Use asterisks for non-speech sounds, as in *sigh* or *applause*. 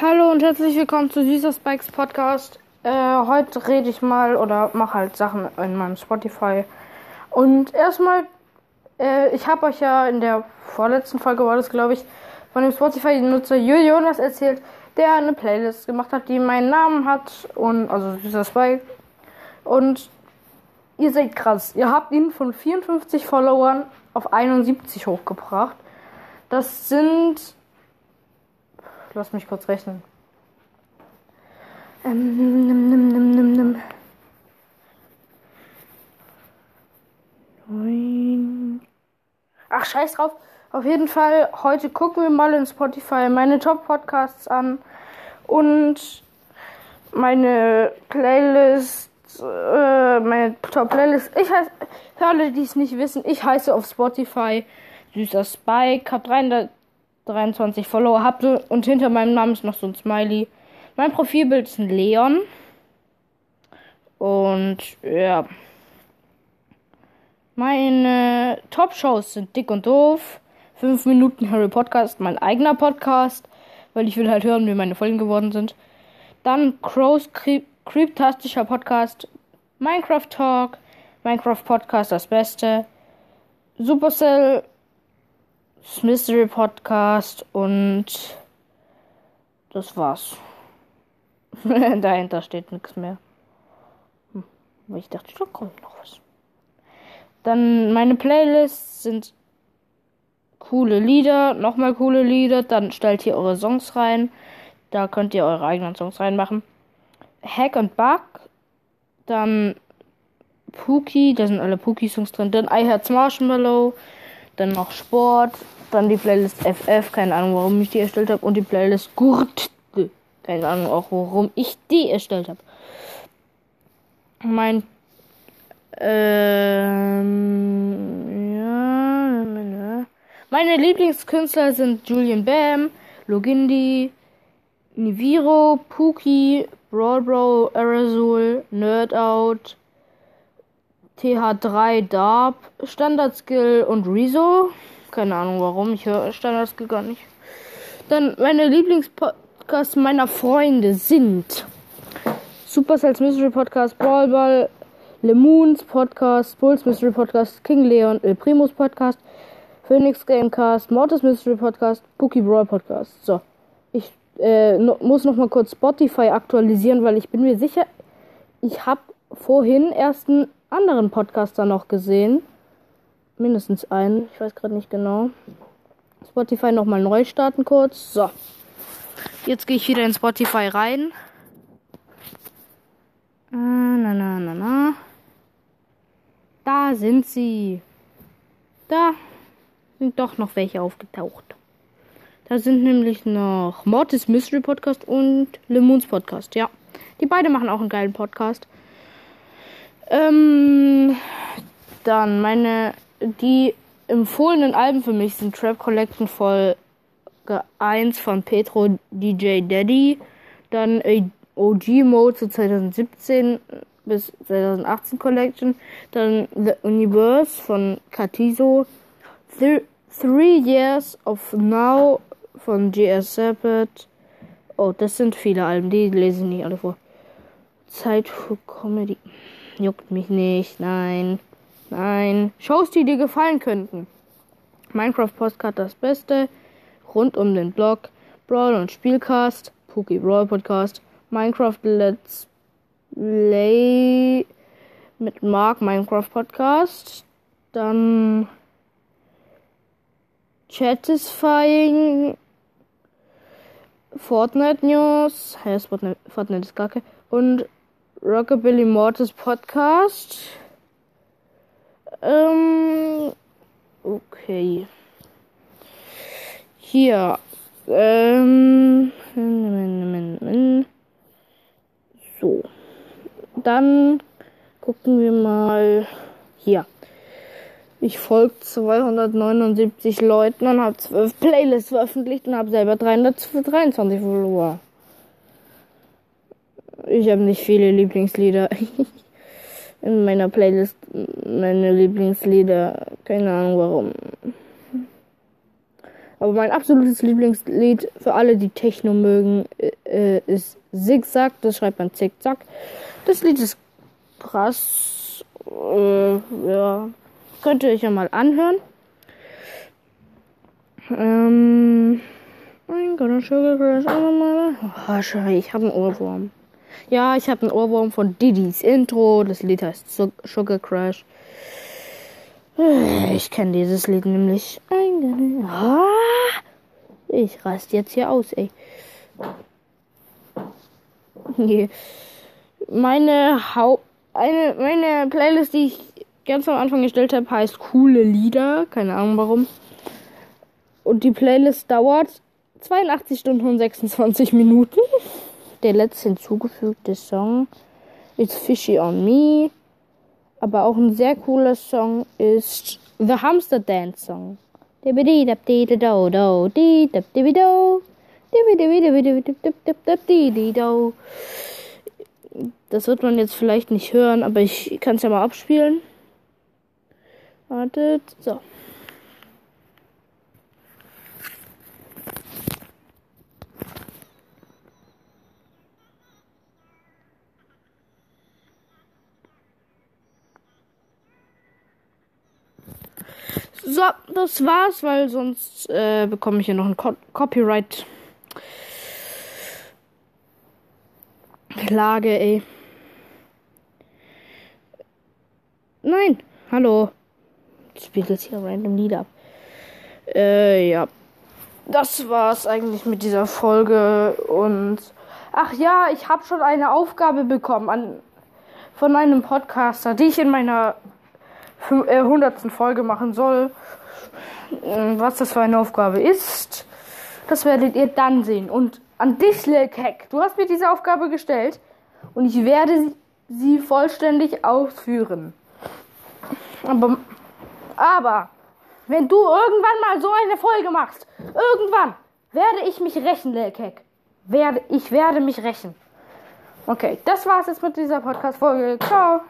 Hallo und herzlich willkommen zu Süßer Spikes Podcast. Äh, heute rede ich mal oder mache halt Sachen in meinem Spotify. Und erstmal, äh, ich habe euch ja in der vorletzten Folge war das, glaube ich, von dem Spotify-Nutzer Jonas erzählt, der eine Playlist gemacht hat, die meinen Namen hat und also Süßer Spike. Und ihr seid krass. Ihr habt ihn von 54 Followern auf 71 hochgebracht. Das sind Lass mich kurz rechnen. Ähm, nimm, nimm, nimm, nimm, nimm. Neun. Ach, scheiß drauf. Auf jeden Fall, heute gucken wir mal in Spotify meine Top-Podcasts an und meine Playlist, äh, meine Top-Playlist. Ich heiße, für alle, die es nicht wissen, ich heiße auf Spotify Süßer Spike, hab 300 23 Follower habe und hinter meinem Namen ist noch so ein Smiley. Mein Profilbild ist ein Leon. Und ja. Meine Top-Shows sind Dick und Doof. 5 Minuten Harry Podcast, mein eigener Podcast, weil ich will halt hören, wie meine Folgen geworden sind. Dann Crows Creeptastischer Podcast, Minecraft Talk, Minecraft Podcast das Beste, Supercell das Mystery Podcast und das war's. *laughs* Dahinter steht nichts mehr. Hm. Ich dachte, da kommt noch was. Dann meine Playlists sind coole Lieder, nochmal coole Lieder. Dann stellt ihr eure Songs rein. Da könnt ihr eure eigenen Songs reinmachen. Hack und Bug. Dann Pookie, da sind alle Pookie-Songs drin. Dann I Hearts Marshmallow. Dann noch Sport. Dann die Playlist FF. Keine Ahnung, warum ich die erstellt habe. Und die Playlist Gurt. Keine Ahnung auch, warum ich die erstellt habe. Mein. Ähm. Ja. Meine Lieblingskünstler sind Julian Bam, Logindi, Niviro, Pookie, Brawlbro, Aerosol, Nerdout, TH3 Darb, Standard Skill und Rezo. Keine Ahnung warum, ich höre Standard Skill gar nicht. Dann meine Lieblingspodcasts meiner Freunde sind Supercells Mystery Podcast, Brawl Ball, Lemoons Podcast, Bulls Mystery Podcast, King Leon, El Primus Podcast, Phoenix Gamecast, Mortis Mystery Podcast, Cookie Brawl Podcast. So, ich äh, no, muss noch mal kurz Spotify aktualisieren, weil ich bin mir sicher, ich habe vorhin erst einen anderen Podcaster noch gesehen. Mindestens einen. Ich weiß gerade nicht genau. Spotify nochmal neu starten kurz. So. Jetzt gehe ich wieder in Spotify rein. Ah, na, na, na, na. Da sind sie. Da sind doch noch welche aufgetaucht. Da sind nämlich noch Mortis Mystery Podcast und Lemons Podcast. Ja. Die beiden machen auch einen geilen Podcast. Ähm, dann meine, die empfohlenen Alben für mich sind Trap Collection Folge 1 von Petro DJ Daddy, dann OG Mode zu 2017 bis 2018 Collection, dann The Universe von Katizo, Th Three Years of Now von GS Seppet. Oh, das sind viele Alben, die lese ich nicht alle vor. Zeit für Comedy. Juckt mich nicht. Nein. Nein. Shows, die dir gefallen könnten. Minecraft Postcard das Beste. Rund um den Blog. Brawl und Spielcast. Pookie Brawl Podcast. Minecraft Let's Play mit Mark Minecraft Podcast. Dann Chatisfying. Fortnite News. Hey, Fortnite, Fortnite ist kacke. Und Rockabilly Mortis Podcast. Ähm, okay. Hier. Ähm, so. Dann gucken wir mal hier. Ich folge 279 Leuten und habe 12 Playlists veröffentlicht und habe selber 323 Follower. Ich habe nicht viele Lieblingslieder. *laughs* In meiner Playlist meine Lieblingslieder. Keine Ahnung warum. Aber mein absolutes Lieblingslied für alle, die Techno mögen, äh, ist Zigzag. Das schreibt man Zickzack. Das Lied ist krass. Äh, ja, könnt ihr euch ja mal anhören. Ähm. Gott, Sugar Crash. Oh, ich habe einen Ohrwurm. Ja, ich habe einen Ohrwurm von Didis Intro. Das Lied heißt Sugar Crash. Ich kenne dieses Lied nämlich. Ich rast jetzt hier aus, ey. Meine Haupt eine meine Playlist, die ich ganz am Anfang gestellt habe, heißt coole Lieder. Keine Ahnung warum. Und die Playlist dauert 82 Stunden und 26 Minuten. Der letzte hinzugefügte Song ist Fishy on Me. Aber auch ein sehr cooler Song ist The Hamster Dance Song. Das wird man jetzt vielleicht nicht hören, aber ich kann es ja mal abspielen. Wartet, so. So, das war's, weil sonst äh, bekomme ich hier noch ein Co Copyright. Klage, ey. Nein, hallo. Ich spiele jetzt hier random Lieder ab. Äh, ja. Das war's eigentlich mit dieser Folge und ach ja, ich habe schon eine Aufgabe bekommen an von einem Podcaster, die ich in meiner hundertsten Folge machen soll. Ähm, was das für eine Aufgabe ist, das werdet ihr dann sehen. Und an dich, Lil Keck, du hast mir diese Aufgabe gestellt und ich werde sie vollständig ausführen. Aber, aber, wenn du irgendwann mal so eine Folge machst, irgendwann werde ich mich rächen, Lil Keck. Werde, ich werde mich rächen. Okay, das war's jetzt mit dieser Podcast-Folge. Ciao.